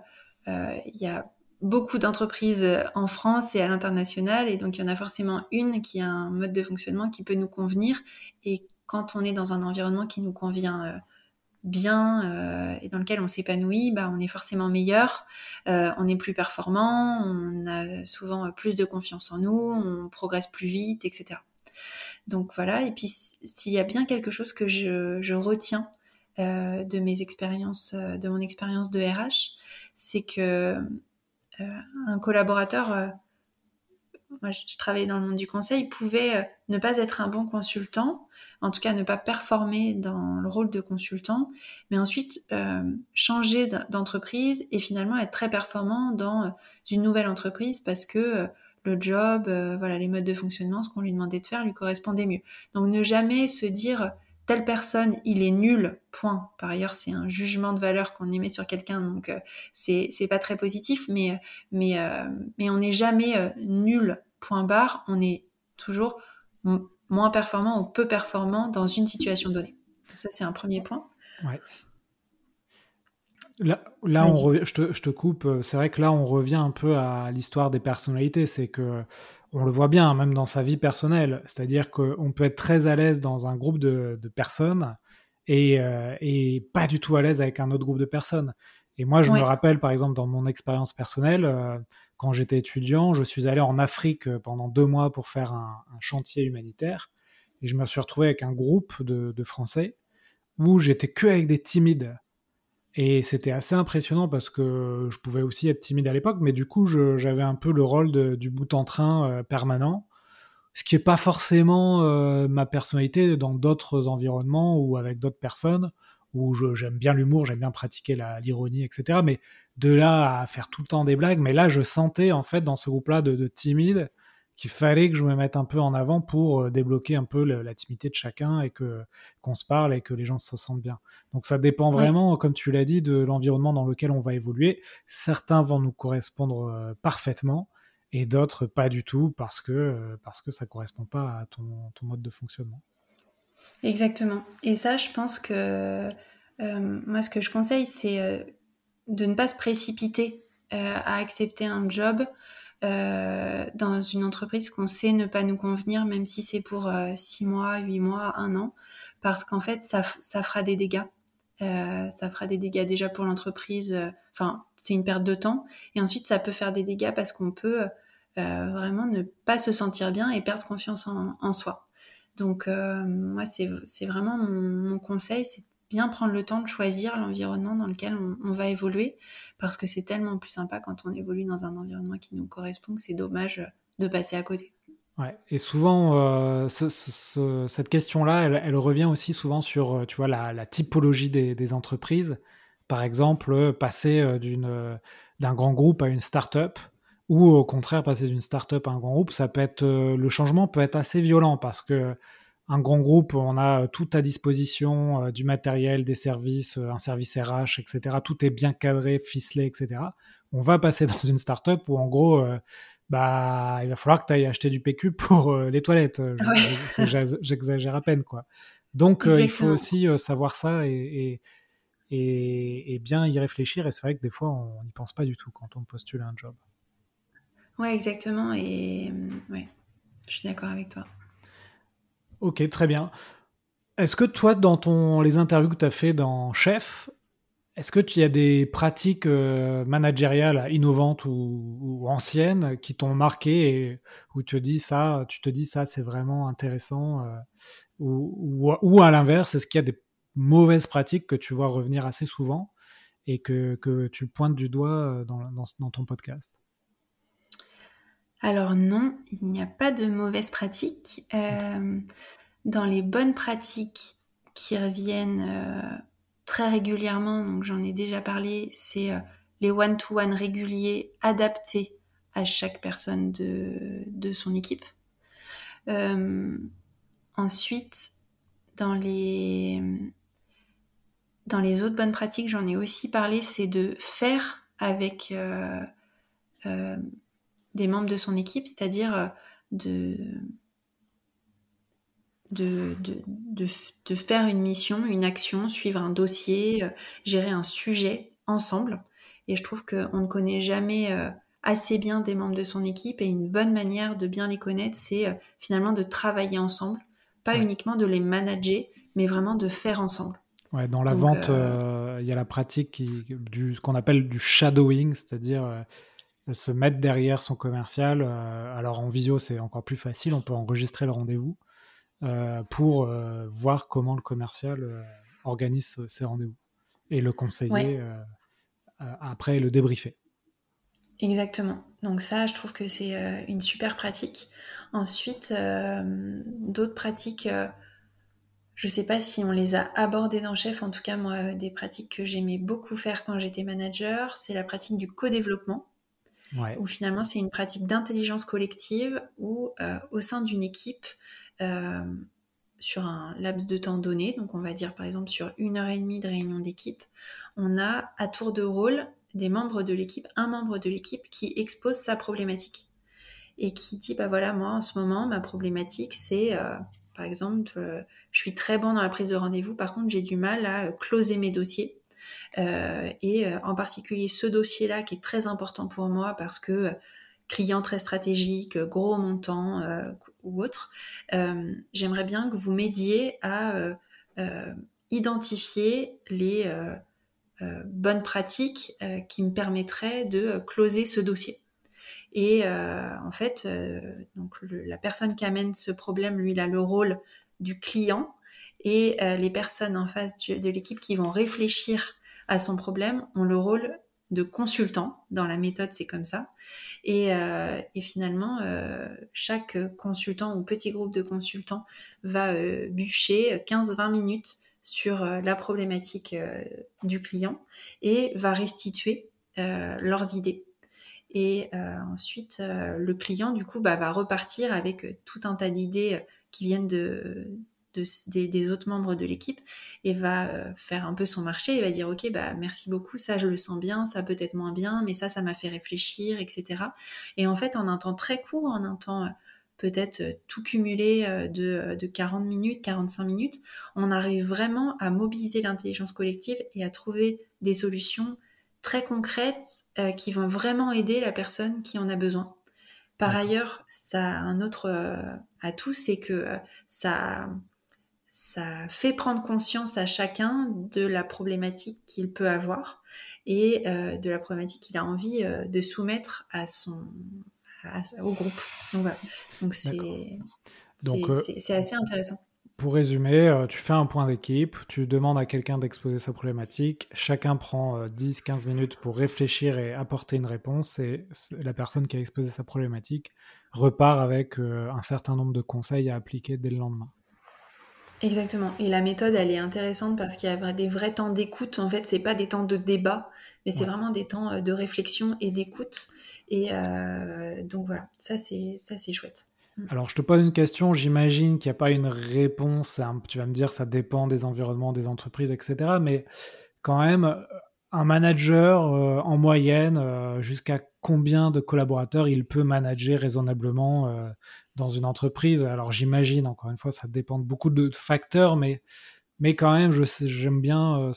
il y a beaucoup d'entreprises en France et à l'international et donc il y en a forcément une qui a un mode de fonctionnement qui peut nous convenir et quand on est dans un environnement qui nous convient bien euh, et dans lequel on s'épanouit, bah, on est forcément meilleur, euh, on est plus performant, on a souvent plus de confiance en nous, on progresse plus vite, etc. Donc voilà, et puis s'il y a bien quelque chose que je, retiens euh, de mes expériences, de mon expérience de RH, c'est que un collaborateur moi je, travaillais dans le monde du conseil, pouvait euh, ne pas être un bon consultant, en tout cas ne pas performer dans le rôle de consultant, mais ensuite euh, changer d'entreprise et finalement être très performant dans euh, une nouvelle entreprise parce que le job, voilà, les modes de fonctionnement, ce qu'on lui demandait de faire lui correspondait mieux. Donc ne jamais se dire telle personne, il est nul, point. Par ailleurs, c'est un jugement de valeur qu'on émet sur quelqu'un, donc c'est pas très positif, mais, mais, mais on n'est jamais nul point barre, on est toujours moins performant ou peu performant dans une situation donnée. ça, c'est un premier point. Là, là on je, te, je, te, coupe. Euh, c'est vrai que là, on revient un peu à l'histoire des personnalités. C'est que on le voit bien, même dans sa vie personnelle. C'est-à-dire qu'on peut être très à l'aise dans un groupe de, personnes et, euh, et, pas du tout à l'aise avec un autre groupe de personnes. Et moi, je me rappelle, par exemple, dans mon expérience personnelle, euh, quand j'étais étudiant, je suis allé en Afrique euh, pendant deux mois pour faire un, chantier humanitaire. Et je me suis retrouvé avec un groupe de, Français où j'étais que avec des timides. Et c'était assez impressionnant parce que je pouvais aussi être timide à l'époque, mais du coup, j'avais un peu le rôle du bout en train euh, permanent, ce qui n'est pas forcément euh, ma personnalité dans d'autres environnements ou avec d'autres personnes où j'aime bien l'humour, j'aime bien pratiquer l'ironie, etc. Mais de là à faire tout le temps des blagues, mais là je sentais en fait dans ce groupe-là de, de timides qu'il fallait que je me mette un peu en avant pour euh, débloquer un peu la timidité de chacun et que qu'on se parle et que les gens se sentent bien. Donc ça dépend vraiment, comme tu l'as dit, de l'environnement dans lequel on va évoluer. Certains vont nous correspondre euh, parfaitement et d'autres pas du tout parce que euh, parce que ça correspond pas à ton, ton mode de fonctionnement. Exactement. Et ça, je pense que moi, ce que je conseille, c'est de ne pas se précipiter euh, à accepter un job dans une entreprise qu'on sait ne pas nous convenir, même si c'est pour euh, six mois, huit mois, un an, parce qu'en fait, ça, ça, fera des dégâts. ça fera des dégâts déjà pour l'entreprise. Enfin, c'est une perte de temps. Et ensuite, ça peut faire des dégâts parce qu'on peut vraiment ne pas se sentir bien et perdre confiance en, soi. Donc, moi, c'est vraiment mon, conseil, bien prendre le temps de choisir l'environnement dans lequel on, va évoluer, parce que c'est tellement plus sympa quand on évolue dans un environnement qui nous correspond que c'est dommage de passer à côté. Ouais, et souvent, euh, cette question-là, elle, revient aussi souvent sur euh, tu vois, la, typologie des, entreprises. Par exemple, passer euh, d'un grand groupe à une start-up, ou au contraire, passer d'une start-up à un grand groupe, ça peut être, le changement peut être assez violent parce que un grand groupe, on a tout à disposition, euh, du matériel, des services, euh, un service RH, etc. Tout est bien cadré, ficelé, etc. On va passer [laughs] dans une startup où en gros, euh, bah, il va falloir que tu ailles acheter du PQ pour les toilettes. J'exagère à peine, quoi. Donc, il faut aussi savoir ça et, et, et, bien y réfléchir. Et c'est vrai que des fois, on n'y pense pas du tout quand on postule un job. Ouais, exactement. Et ouais, je suis d'accord avec toi. Ok, très bien. Est-ce que toi, dans les interviews que tu as fait dans Chef, est-ce que tu y a des pratiques euh, managériales innovantes ou, anciennes qui t'ont marqué et où tu te dis ça, tu te dis ça, c'est vraiment intéressant euh, ou, à l'inverse, est-ce qu'il y a des mauvaises pratiques que tu vois revenir assez souvent et que, tu pointes du doigt euh, dans ton podcast? Alors non, il n'y a pas de mauvaises pratiques. Euh, dans les bonnes pratiques qui reviennent euh, très régulièrement, donc j'en ai déjà parlé, c'est euh, les one-to-one réguliers adaptés à chaque personne de, son équipe. ensuite, dans les autres bonnes pratiques, j'en ai aussi parlé, c'est de faire avec des membres de son équipe, c'est-à-dire euh, de de, de, faire une mission, une action, suivre un dossier, euh, gérer un sujet ensemble. Et je trouve qu'on ne connaît jamais euh, assez bien des membres de son équipe et une bonne manière de bien les connaître, c'est finalement de travailler ensemble, pas uniquement de les manager, mais vraiment de faire ensemble. Ouais, dans la vente, il y a la pratique qui, du, ce qu'on appelle du shadowing, c'est-à-dire se mettre derrière son commercial. Euh, alors en visio, c'est encore plus facile, on peut enregistrer le rendez-vous euh, pour euh, voir comment le commercial organise ses rendez-vous et le conseiller après le débriefer. Exactement. Donc ça, je trouve que c'est une super pratique. Ensuite, d'autres pratiques je ne sais pas si on les a abordées dans Chef. En tout cas, moi, des pratiques que j'aimais beaucoup faire quand j'étais manager, c'est la pratique du co-développement. Ouais. Finalement, c'est une pratique d'intelligence collective où, euh, au sein d'une équipe, euh, sur un laps de temps donné, donc on va dire par exemple sur une heure et demie de réunion d'équipe, on a à tour de rôle des membres de l'équipe, un membre de l'équipe qui expose sa problématique et qui dit bah voilà moi en ce moment ma problématique c'est euh, par exemple, je suis très bon dans la prise de rendez-vous, par contre, j'ai du mal à closer mes dossiers. Euh, et euh, en particulier ce dossier-là qui est très important pour moi parce que client très stratégique, gros montant ou autre, j'aimerais bien que vous m'aidiez à identifier les bonnes pratiques qui me permettraient de closer ce dossier. Et euh, en fait, euh, donc la personne qui amène ce problème, lui, il a le rôle du client. Et euh, les personnes en face de l'équipe qui vont réfléchir à son problème ont le rôle de consultant. Dans la méthode, c'est comme ça. Et, et finalement, chaque consultant ou petit groupe de consultants va bûcher 15-20 minutes sur la problématique du client et va restituer leurs idées. Et euh, ensuite, euh, le client, du coup, bah, va repartir avec euh, tout un tas d'idées qui viennent de, des, autres membres de l'équipe et va faire un peu son marché et va dire ok bah merci beaucoup ça je le sens bien ça peut être moins bien mais ça ça m'a fait réfléchir etc et en fait en un temps très court en un temps peut-être tout cumulé de, de 40 minutes 45 minutes on arrive vraiment à mobiliser l'intelligence collective et à trouver des solutions très concrètes euh, qui vont vraiment aider la personne qui en a besoin. Par ailleurs, ça a un autre euh, atout, c'est que euh, ça, ça fait prendre conscience à chacun de la problématique qu'il peut avoir et de la problématique qu'il a envie de soumettre à son, au groupe. Donc voilà. Donc c'est assez intéressant. Pour résumer, euh, tu fais un point d'équipe, tu demandes à quelqu'un d'exposer sa problématique, chacun prend 10-15 euh, minutes pour réfléchir et apporter une réponse, et la personne qui a exposé sa problématique repart avec euh, un certain nombre de conseils à appliquer dès le lendemain. Exactement. Et la méthode, elle est intéressante parce qu'il y a des vrais temps d'écoute. En fait, c'est pas des temps de débat, mais c'est vraiment des temps de réflexion et d'écoute. Et donc voilà, ça c'est ça c'est chouette. Mm. Alors, je te pose une question. J'imagine qu'il n'y a pas une réponse. Tu vas me dire, ça dépend des environnements, des entreprises, etc. Mais quand même, un manager, euh, en moyenne, euh, jusqu'à combien de collaborateurs il peut manager raisonnablement euh, dans une entreprise? Alors, j'imagine, encore une fois, ça dépend de beaucoup de facteurs, mais, mais quand même, j'aime bien,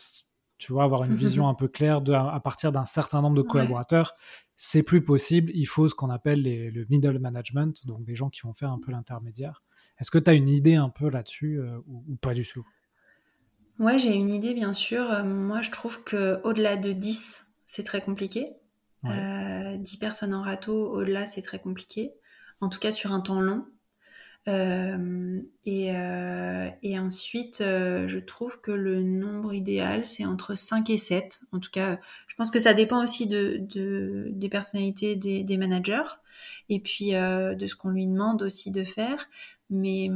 tu vois, avoir une vision [laughs] un peu claire de, à partir d'un certain nombre de collaborateurs c'est plus possible. Il faut ce qu'on appelle le middle management, donc des gens qui vont faire un peu l'intermédiaire. Est-ce que tu as une idée un peu là-dessus ou, pas du tout? Ouais, j'ai une idée, bien sûr. Euh, moi, je trouve qu'au-delà de 10, c'est très compliqué. 10 euh, personnes en râteau, au-delà, c'est très compliqué. En tout cas, sur un temps long. et, et, ensuite, je trouve que le nombre idéal, c'est entre 5 et 7. En tout cas, je pense que ça dépend aussi de, des personnalités des, managers et puis euh, de ce qu'on lui demande aussi de faire. Mais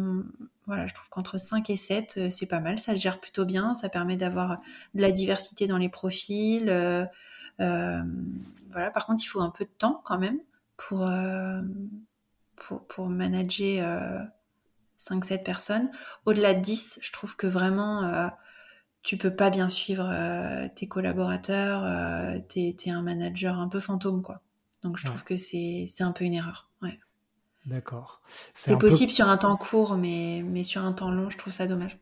voilà, je trouve qu'entre 5 et 7, euh, c'est pas mal. Ça se gère plutôt bien. Ça permet d'avoir de la diversité dans les profils. Euh, voilà. Par contre, il faut un peu de temps quand même pour, pour, pour, manager 5-7 personnes. Au-delà de 10, je trouve que vraiment tu peux pas bien suivre euh, tes collaborateurs, euh, t'es es un manager un peu fantôme, quoi. Donc je trouve que c'est un peu une erreur. Ouais. D'accord. C'est possible sur un temps court, mais, mais sur un temps long, je trouve ça dommage.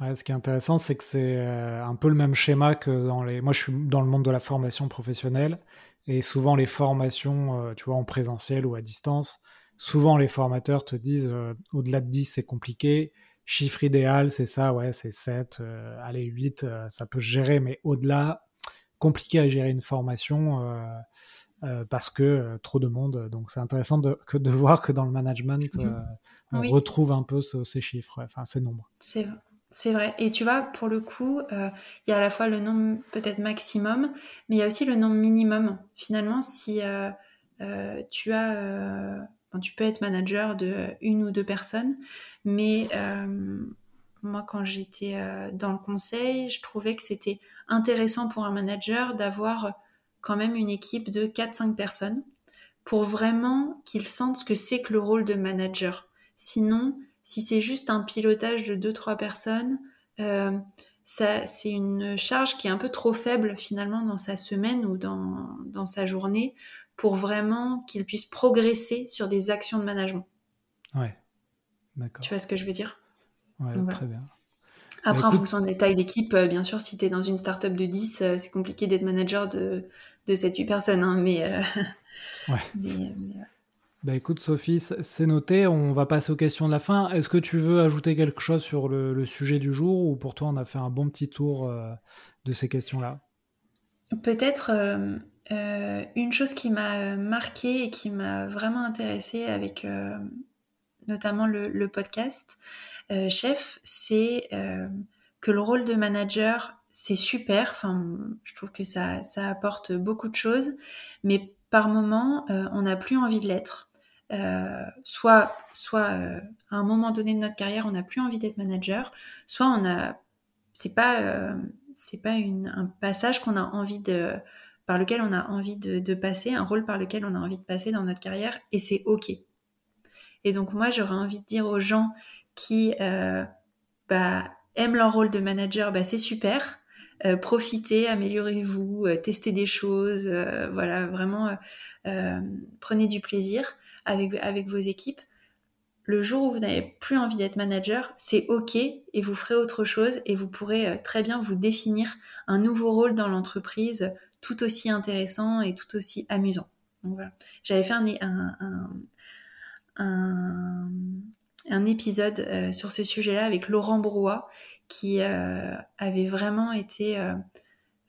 Ouais, ce qui est intéressant, c'est que c'est euh, un peu le même schéma que dans les. Moi, je suis dans le monde de la formation professionnelle, et souvent les formations, tu vois, en présentiel ou à distance, souvent les formateurs te disent au-delà de 10, c'est compliqué Chiffre idéal, c'est ça, ouais, c'est 7, euh, allez, 8, euh, ça peut se gérer, mais au-delà, compliqué à gérer une formation euh, parce que trop de monde. Donc c'est intéressant de, que de [laughs] voir que dans le management, on retrouve un peu ces chiffres, enfin ces nombres. C'est c'est vrai. Et tu vois, pour le coup, il y a à la fois le nombre peut-être maximum, mais il y a aussi le nombre minimum. Finalement, si tu as, tu peux être manager de une ou deux personnes, mais moi, quand j'étais dans le conseil, je trouvais que c'était intéressant pour un manager d'avoir quand même une équipe de 4-5 personnes pour vraiment qu'ils sentent ce que c'est que le rôle de manager. Sinon, si c'est juste un pilotage de 2-3 personnes, euh, c'est une charge qui est un peu trop faible finalement dans sa semaine ou dans, dans sa journée pour vraiment qu'il puisse progresser sur des actions de management. Ouais, d'accord. Tu vois ce que je veux dire? Ouais, très bien. Après, en fonction des tailles d'équipe, euh, bien sûr, si tu es dans une startup de 10, euh, c'est compliqué d'être manager de, de 7-8 personnes. Hein, mais, [laughs] ouais. Bah écoute Sophie, c'est noté, on va passer aux questions de la fin. Est-ce que tu veux ajouter quelque chose sur le, sujet du jour ou pour toi on a fait un bon petit tour euh, de ces questions-là? Peut-être euh, euh, une chose qui m'a marqué et qui m'a vraiment intéressée avec notamment le, podcast Chef, c'est que le rôle de manager, c'est super, enfin, je trouve que ça, ça apporte beaucoup de choses, mais par moment, on n'a plus envie de l'être. Euh, soit, soit euh, à un moment donné de notre carrière, on n'a plus envie d'être manager, soit on a, c'est pas, euh, c'est pas une, un passage qu'on a envie de, par lequel on a envie de, de, passer, un rôle par lequel on a envie de passer dans notre carrière, et c'est ok. Et donc moi, j'aurais envie de dire aux gens qui bah, aiment leur rôle de manager, bah, c'est super. profitez, améliorez-vous, testez des choses, voilà, vraiment prenez du plaisir avec, avec vos équipes. Le jour où vous n'avez plus envie d'être manager, c'est OK et vous ferez autre chose et vous pourrez euh, très bien vous définir un nouveau rôle dans l'entreprise tout aussi intéressant et tout aussi amusant. Voilà. J'avais fait un épisode euh, sur ce sujet-là avec Laurent Brouat qui euh, avait vraiment été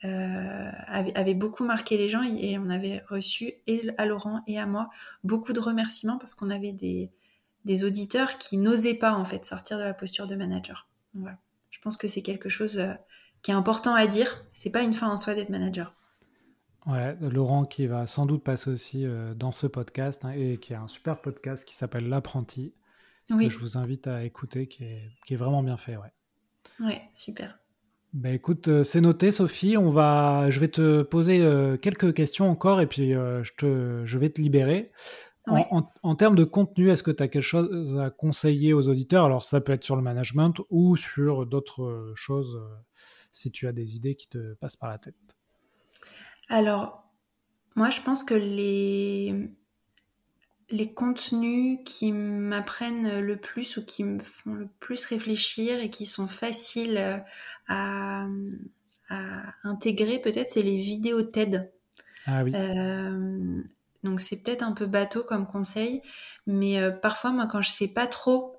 euh, avait, beaucoup marqué les gens et on avait reçu à Laurent et à moi beaucoup de remerciements parce qu'on avait des, des auditeurs qui n'osaient pas en fait sortir de la posture de manager. Je pense que c'est quelque chose qui est important à dire. C'est pas une fin en soi d'être manager. Ouais, Laurent qui va sans doute passer aussi dans ce podcast hein, et qui a un super podcast qui s'appelle L'apprenti que je vous invite à écouter qui est, qui est vraiment bien fait. Ouais, ouais super. Ben écoute, euh, c'est noté, Sophie. On va, je vais te poser euh, quelques questions encore et puis euh, je, te, je vais te libérer. En, termes de contenu, est-ce que tu as quelque chose à conseiller aux auditeurs? Alors, ça peut être sur le management ou sur d'autres choses, si tu as des idées qui te passent par la tête. Alors, moi, je pense que les, les contenus qui m'apprennent le plus ou qui me font le plus réfléchir et qui sont faciles euh, à, intégrer, peut-être, c'est les vidéos TED. Ah oui. Euh, donc c'est peut-être un peu bateau comme conseil, mais euh, parfois moi quand je sais pas trop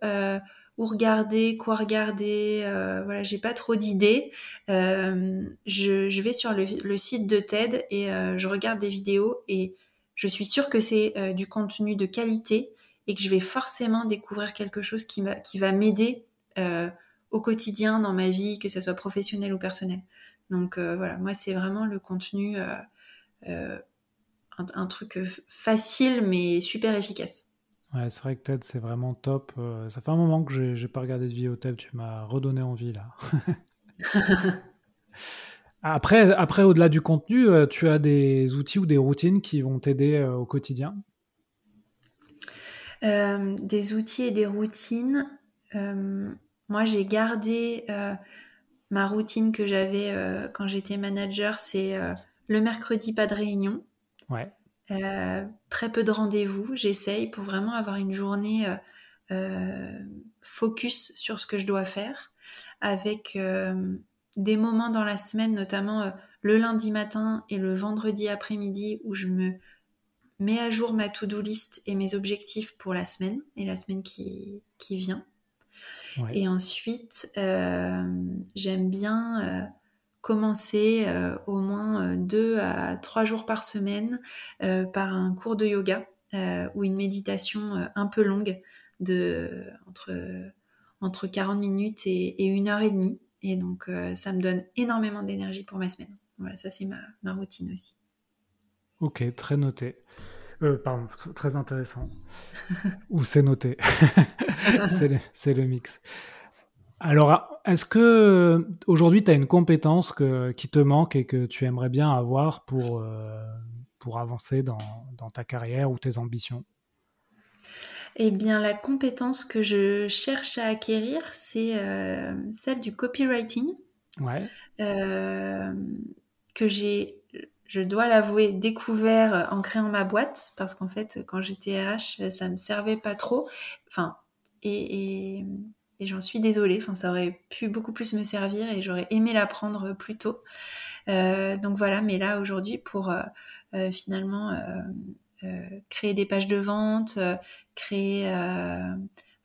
où regarder, quoi regarder, voilà, j'ai pas trop d'idées, je, vais sur le, le, site de TED et je regarde des vidéos et je suis sûre que c'est euh, du contenu de qualité et que je vais forcément découvrir quelque chose qui, qui va m'aider euh, au quotidien dans ma vie, que ce soit professionnel ou personnel. Donc euh, voilà, moi c'est vraiment le contenu, un, truc facile mais super efficace. Ouais, c'est vrai que TED c'est vraiment top. ça fait un moment que j'ai pas regardé de vidéo TED, tu m'as redonné envie là. [laughs] Après, après au-delà du contenu, euh, tu as des outils ou des routines qui vont t'aider euh, au quotidien? Euh, Des outils et des routines. moi, j'ai gardé ma routine que j'avais quand j'étais manager. C'est le mercredi, pas de réunion. Ouais. très peu de rendez-vous. J'essaye pour vraiment avoir une journée focus sur ce que je dois faire avec des moments dans la semaine, notamment euh, le lundi matin et le vendredi après-midi, où je me mets à jour ma to-do list et mes objectifs pour la semaine et la semaine qui, qui vient. Et ensuite, euh, j'aime bien euh, commencer au moins deux à trois jours par semaine par un cours de yoga ou une méditation un peu longue de entre, entre 40 minutes et, et une heure et demie. Et donc, euh, ça me donne énormément d'énergie pour ma semaine. Voilà, ça, c'est ma, routine aussi. Ok, très noté. Euh, pardon, très intéressant. [laughs] Ou c'est noté. [laughs] c'est le, mix. Alors, est-ce que aujourd'hui tu as une compétence qui te manque et que tu aimerais bien avoir pour, euh, pour avancer dans, ta carrière ou tes ambitions? Eh bien, la compétence que je cherche à acquérir, c'est euh, celle du copywriting. Ouais. que j'ai je dois l'avouer, découvert en créant ma boîte, parce qu'en fait, quand j'étais RH, ça me servait pas trop. Enfin, et, j'en suis désolée. Enfin, ça aurait pu beaucoup plus me servir et j'aurais aimé l'apprendre plus tôt. Euh, donc voilà, mais là aujourd'hui, pour euh, euh, finalement créer des pages de vente, créer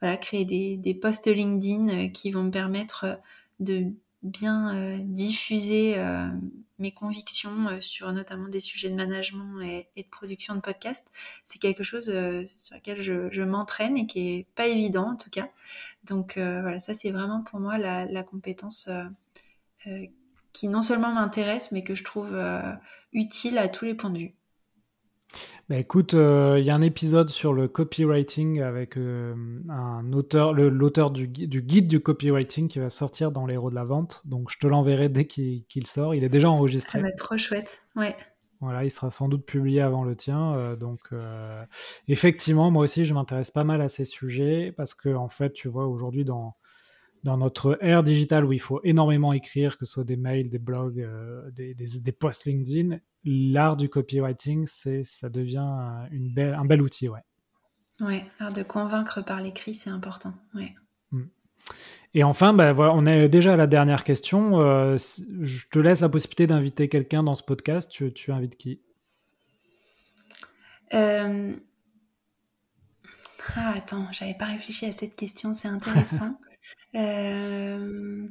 voilà, créer des, des posts LinkedIn qui vont me permettre de bien diffuser mes convictions euh, sur notamment des sujets de management et, de production de podcast, c'est quelque chose euh, sur lequel je, m'entraîne et qui est pas évident en tout cas. Donc euh, voilà, ça c'est vraiment pour moi la, compétence qui non seulement m'intéresse, mais que je trouve utile à tous les points de vue. Bah, écoute, euh, il y a un épisode sur le copywriting avec euh, un auteur, l'auteur du, guide du copywriting qui va sortir dans les héros de la vente. Donc je te l'enverrai dès qu'il sort. Il est déjà enregistré. Ça va être trop chouette, ouais. Voilà, il sera sans doute publié avant le tien. Euh, donc, effectivement, moi aussi, je m'intéresse pas mal à ces sujets parce que, en fait, tu vois, aujourd'hui, dans, dans notre ère digitale où il faut énormément écrire, que ce soit des mails, des blogs, euh, des, des, posts LinkedIn, l'art du copywriting, c'est, ça devient une belle, un bel outil, ouais. Ouais, l'art de convaincre par l'écrit, c'est important, ouais. Mm. Et enfin, bah, voilà, on est déjà à la dernière question. Euh, je te laisse la possibilité d'inviter quelqu'un dans ce podcast. Tu, tu invites qui? Euh... Ah, attends, j'avais pas réfléchi à cette question, c'est intéressant. [laughs] Euh,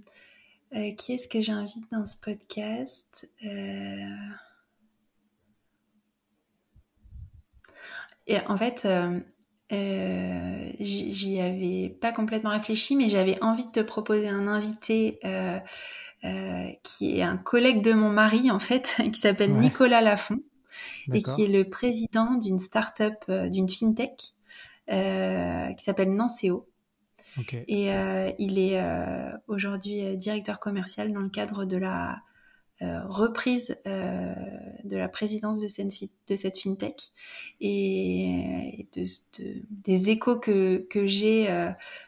euh, qui est-ce que j'invite dans ce podcast? Euh, Et en fait, j'y avais pas complètement réfléchi, mais j'avais envie de te proposer un invité qui est un collègue de mon mari, en fait, [laughs] qui s'appelle Nicolas Lafont et qui est le président d'une start-up, d'une fintech qui s'appelle Nanceo. Et euh, il est euh, aujourd'hui euh, directeur commercial dans le cadre de la reprise de la présidence de cette, fintech et, des échos que j'ai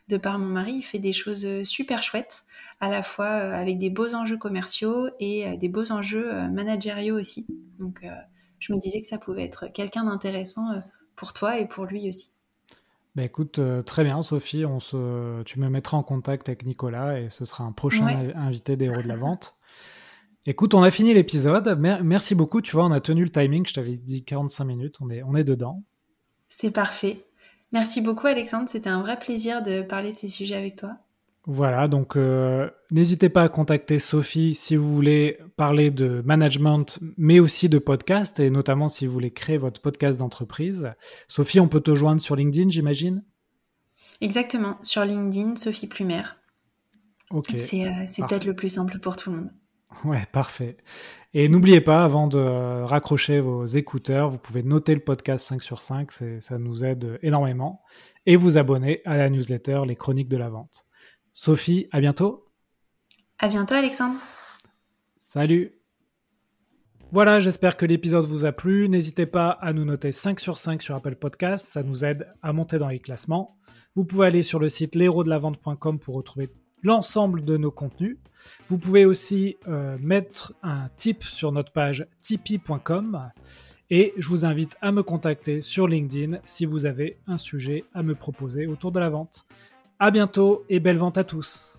de par mon mari, il fait des choses super chouettes, à la fois avec des beaux enjeux commerciaux et des beaux enjeux managériaux aussi. Donc je me disais que ça pouvait être quelqu'un d'intéressant pour toi et pour lui aussi. Bah écoute, euh, très bien Sophie, on se... tu me mettras en contact avec Nicolas et ce sera un prochain invité des héros de la vente. Écoute, on a fini l'épisode. merci beaucoup. Tu vois, on a tenu le timing. Je t'avais dit 45 minutes. On est, on est dedans. C'est parfait. Merci beaucoup, Alexandre. C'était un vrai plaisir de parler de ces sujets avec toi. Voilà, donc euh, n'hésitez pas à contacter Sophie si vous voulez parler de management, mais aussi de podcast, et notamment si vous voulez créer votre podcast d'entreprise. Sophie, on peut te joindre sur LinkedIn, j'imagine? Exactement, sur LinkedIn, Sophie Plumer. Ok. C'est euh, peut-être le plus simple pour tout le monde. Ouais, parfait. Et n'oubliez pas, avant de raccrocher vos écouteurs, vous pouvez noter le podcast 5 sur 5, ça nous aide énormément, et vous abonner à la newsletter Les Chroniques de la Vente. Sophie, à bientôt. À bientôt, Alexandre. Salut. Voilà, j'espère que l'épisode vous a plu. N'hésitez pas à nous noter 5 sur 5 sur Apple Podcast, ça nous aide à monter dans les classements. Vous pouvez aller sur le site l'héros-de-la-vente.com pour retrouver l'ensemble de nos contenus. Vous pouvez aussi euh, mettre un tip sur notre page tipeee.com et je vous invite à me contacter sur LinkedIn si vous avez un sujet à me proposer autour de la vente. À bientôt et belle vente à tous.